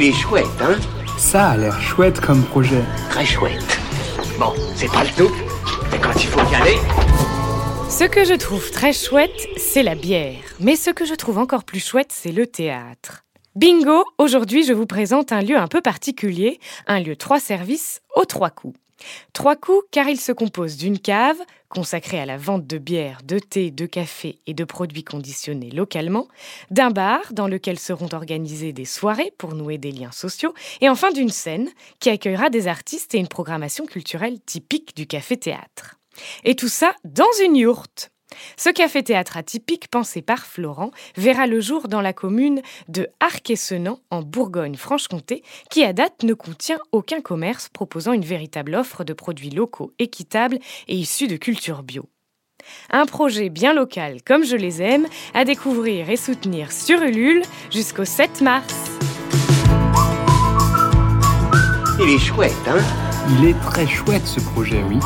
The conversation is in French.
Il est chouette, hein Ça a l'air chouette comme projet. Très chouette. Bon, c'est pas le tout, mais quand il faut y aller... Ce que je trouve très chouette, c'est la bière. Mais ce que je trouve encore plus chouette, c'est le théâtre. Bingo, aujourd'hui je vous présente un lieu un peu particulier, un lieu trois services aux trois coups. Trois coups car il se compose d'une cave, consacrée à la vente de bière, de thé, de café et de produits conditionnés localement, d'un bar dans lequel seront organisées des soirées pour nouer des liens sociaux, et enfin d'une scène qui accueillera des artistes et une programmation culturelle typique du café-théâtre. Et tout ça dans une yourte. Ce café-théâtre atypique pensé par Florent verra le jour dans la commune de Arquessenan en Bourgogne-Franche-Comté, qui à date ne contient aucun commerce proposant une véritable offre de produits locaux équitables et issus de culture bio. Un projet bien local comme je les aime, à découvrir et soutenir sur Ulule jusqu'au 7 mars. Il est chouette, hein? Il est très chouette ce projet, oui.